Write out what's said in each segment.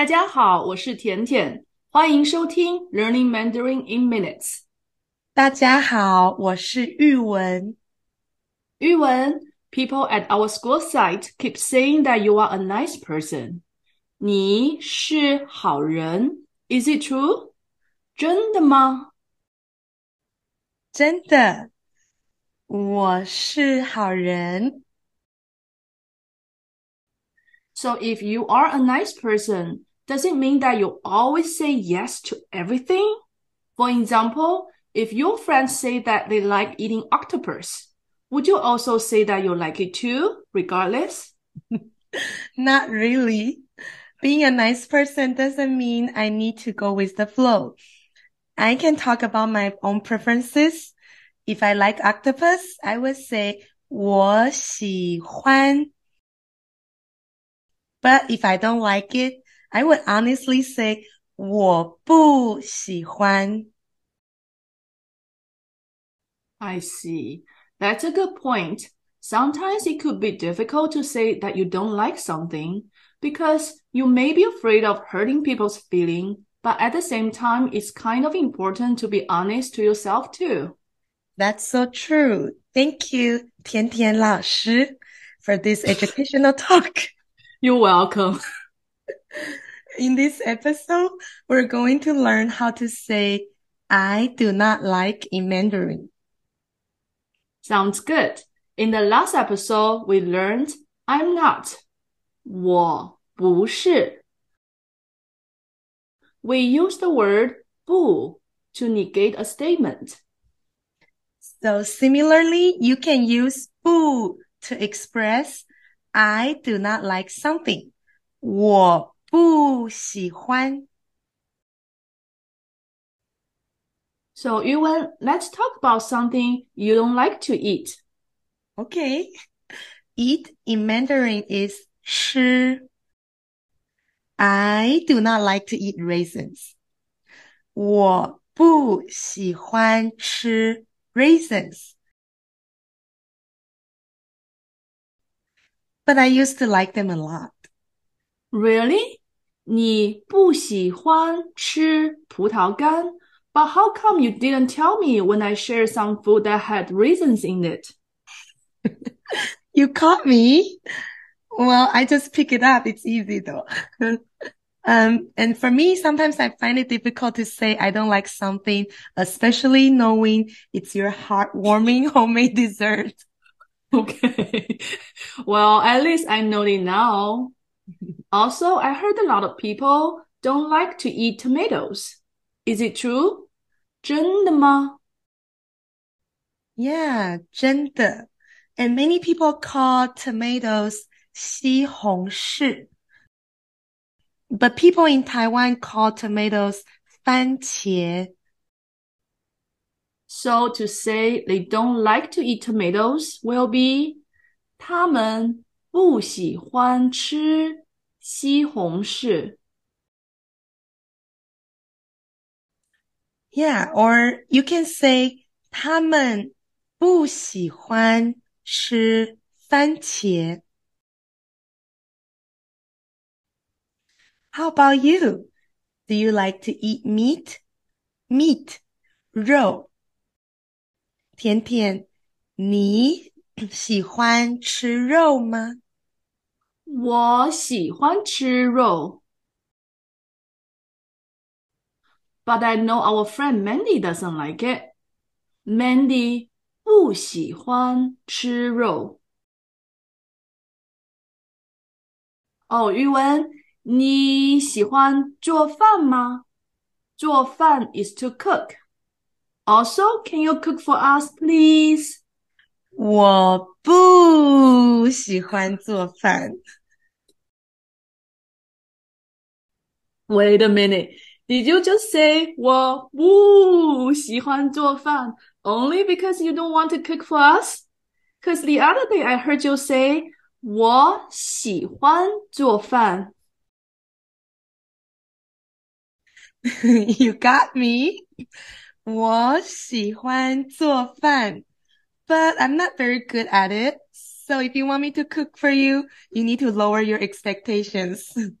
大家好，我是甜甜，欢迎收听 Learning Mandarin in Minutes。大家好，我是玉文。玉文，People at our school site keep saying that you are a nice person。你是好人，Is it true？真的吗？真的，我是好人。So if you are a nice person, does it mean that you always say yes to everything? For example, if your friends say that they like eating octopus, would you also say that you like it too, regardless? Not really. Being a nice person doesn't mean I need to go with the flow. I can talk about my own preferences. If I like octopus, I would say 我喜欢 but if I don't like it, I would honestly say 我不喜欢. I see. That's a good point. Sometimes it could be difficult to say that you don't like something because you may be afraid of hurting people's feeling, but at the same time, it's kind of important to be honest to yourself too. That's so true. Thank you, Tian Tian 老师, for this educational talk. You're welcome. In this episode, we're going to learn how to say I do not like in Mandarin. Sounds good. In the last episode, we learned I'm not. 我不是. We use the word 不 to negate a statement. So similarly, you can use 不 to express I do not like something. 我 不喜欢. So, Yuan, let's talk about something you don't like to eat. Okay. Eat in Mandarin is 吃. I do not like to eat raisins. 我不喜欢吃 raisins. but I used to like them a lot. Really? 你不喜欢吃葡萄干? But how come you didn't tell me when I shared some food that had raisins in it? you caught me. Well, I just pick it up. It's easy though. um, and for me, sometimes I find it difficult to say I don't like something, especially knowing it's your heartwarming homemade dessert. Okay. well, at least I know it now. also, I heard a lot of people don't like to eat tomatoes. Is it true? 真的吗? Yeah, 真的. And many people call tomatoes 西红柿. But people in Taiwan call tomatoes 番茄. So to say they don't like to eat tomatoes will be 他们不喜欢吃 西红柿。Yeah, or you can say 他们不喜欢吃番茄。How about you? Do you like to eat meat? Meat, 肉。甜甜，你喜欢吃肉吗？ 我喜欢吃肉，But I know our friend Mandy doesn't like it. Mandy 不喜欢吃肉。哦，玉文，你喜欢做饭吗？做饭 is to cook. Also, can you cook for us, please? 我不喜欢做饭。 Wait a minute. Did you just say 我不喜欢做饭 only because you don't want to cook for us? Because the other day I heard you say 我喜欢做饭。you got me. 我喜欢做饭, but I'm not very good at it. So if you want me to cook for you, you need to lower your expectations.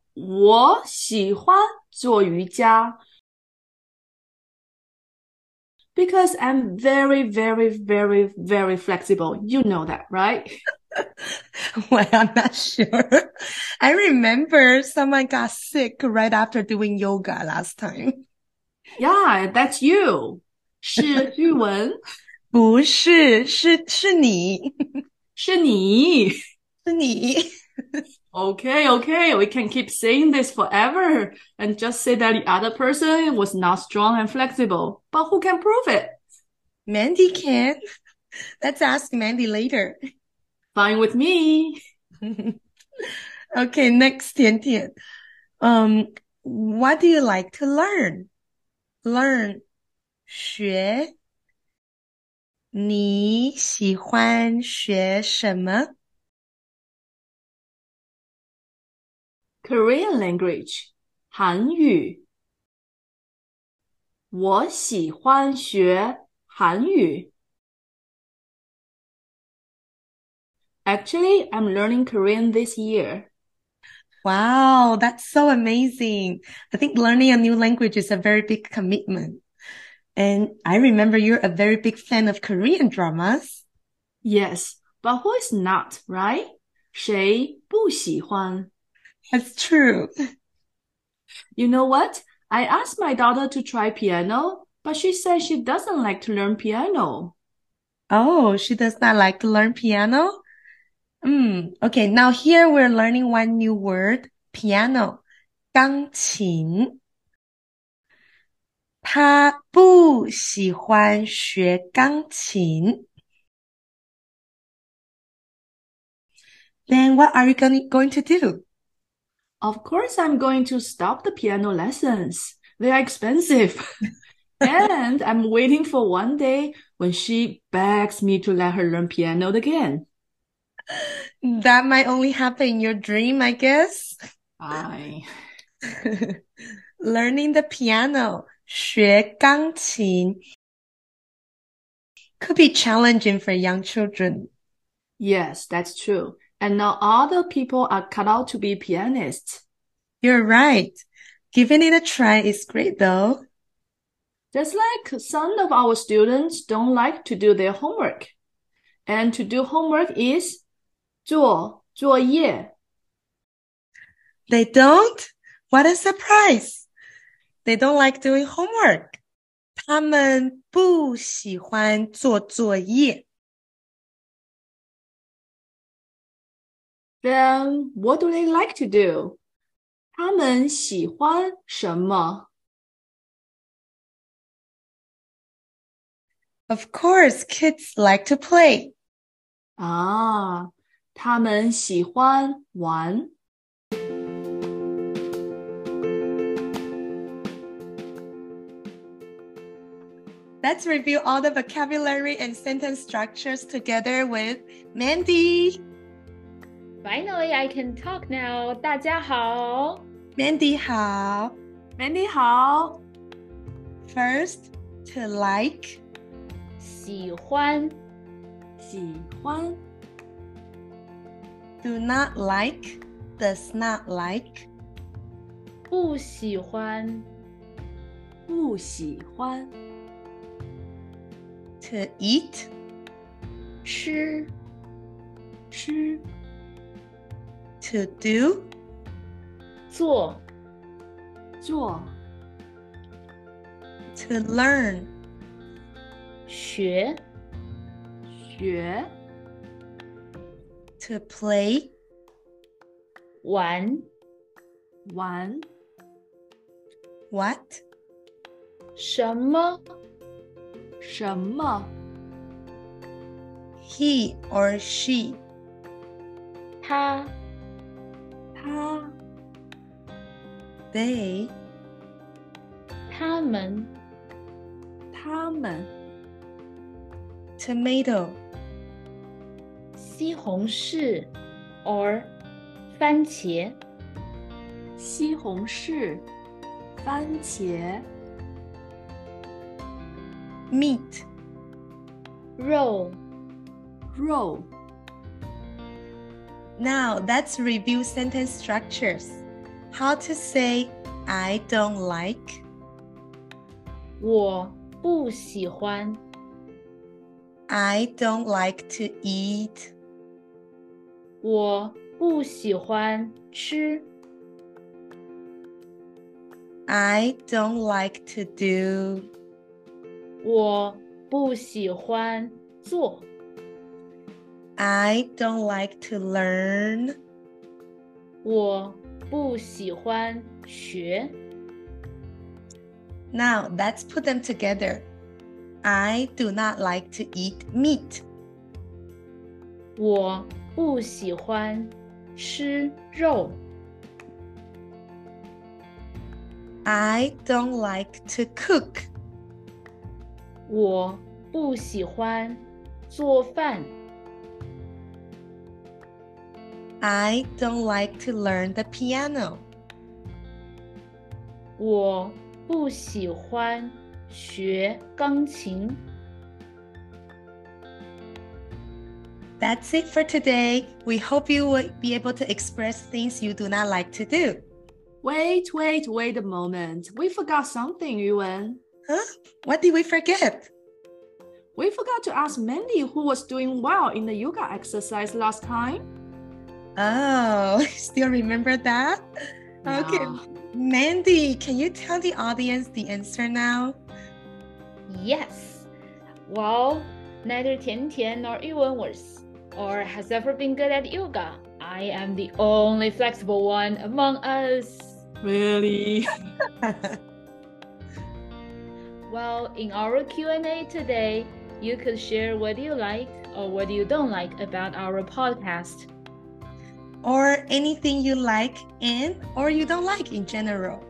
我喜欢做瑜伽。because I'm very, very, very, very flexible. You know that, right? well, I'm not sure. I remember someone got sick right after doing yoga last time. Yeah, that's you. 是玉文。不是，是是你，是你，是你。 Okay, okay, we can keep saying this forever and just say that the other person was not strong and flexible. But who can prove it? Mandy can. Let's ask Mandy later. Fine with me. okay, next Tian Tian. Um, what do you like to learn? Learn. 学。你喜欢学什么 ？Korean language，韩语。我喜欢学韩语。Actually, I'm learning Korean this year. Wow, that's so amazing. I think learning a new language is a very big commitment. And I remember you're a very big fan of Korean dramas. Yes, but who is not, right? 谁不喜欢 ？that's true. You know what? I asked my daughter to try piano, but she said she doesn't like to learn piano. Oh, she does not like to learn piano? Hmm. Okay, now here we're learning one new word, piano. 钢琴。他不喜欢学钢琴。Then what are you going, going to do? Of course, I'm going to stop the piano lessons. They are expensive. and I'm waiting for one day when she begs me to let her learn piano again. That might only happen in your dream, I guess. I. Learning the piano, 学钢琴, could be challenging for young children. Yes, that's true and not other people are cut out to be pianists. You're right. Giving it a try is great though. Just like some of our students don't like to do their homework. And to do homework is 做作业. They don't? What a surprise. They don't like doing homework. 他们不喜欢做作业。 then what do they like to do? 他们喜欢什么? Of course, kids like to play. 啊，他们喜欢玩。Let's review all the vocabulary and sentence structures together with Mandy. Finally, I can talk now. 大家好，Mandy 好，Mandy 好。First, to like，喜欢，喜欢。Do not like, does not like，不喜欢，不喜欢。To eat，吃，吃。 to do 做做 to learn 学学 to play 玩玩 what 什么什么 he or she 他 They. 他们。他们。Tomato. 西红柿 or 番茄。西红柿，番茄。Meat. 肉。肉。Now let's review sentence structures. How to say I don't like. 我不喜欢。I don't like to eat. 我不喜欢吃。I don't like to do. 我不喜欢做。I don't like to learn. 我 不喜欢学。Now let's put them together. I do not like to eat meat. 我不喜欢吃肉。I don't like to cook. 我不喜欢做饭。 I don't like to learn the piano. 我不喜欢学钢琴。That's it for today. We hope you will be able to express things you do not like to do. Wait, wait, wait a moment. We forgot something, Yuan. Huh? What did we forget? We forgot to ask Mandy who was doing well in the yoga exercise last time. Oh, still remember that? Okay. Mandy, can you tell the audience the answer now? Yes. Well, neither Tian Tian nor Yuwen was or has ever been good at yoga. I am the only flexible one among us. Really? Well, in our Q&A today, you could share what you like or what you don't like about our podcast or anything you like and or you don't like in general.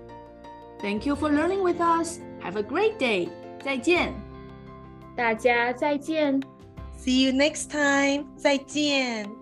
Thank you for learning with us. Have a great day. 再见。大家再见。 See you next time. 再见。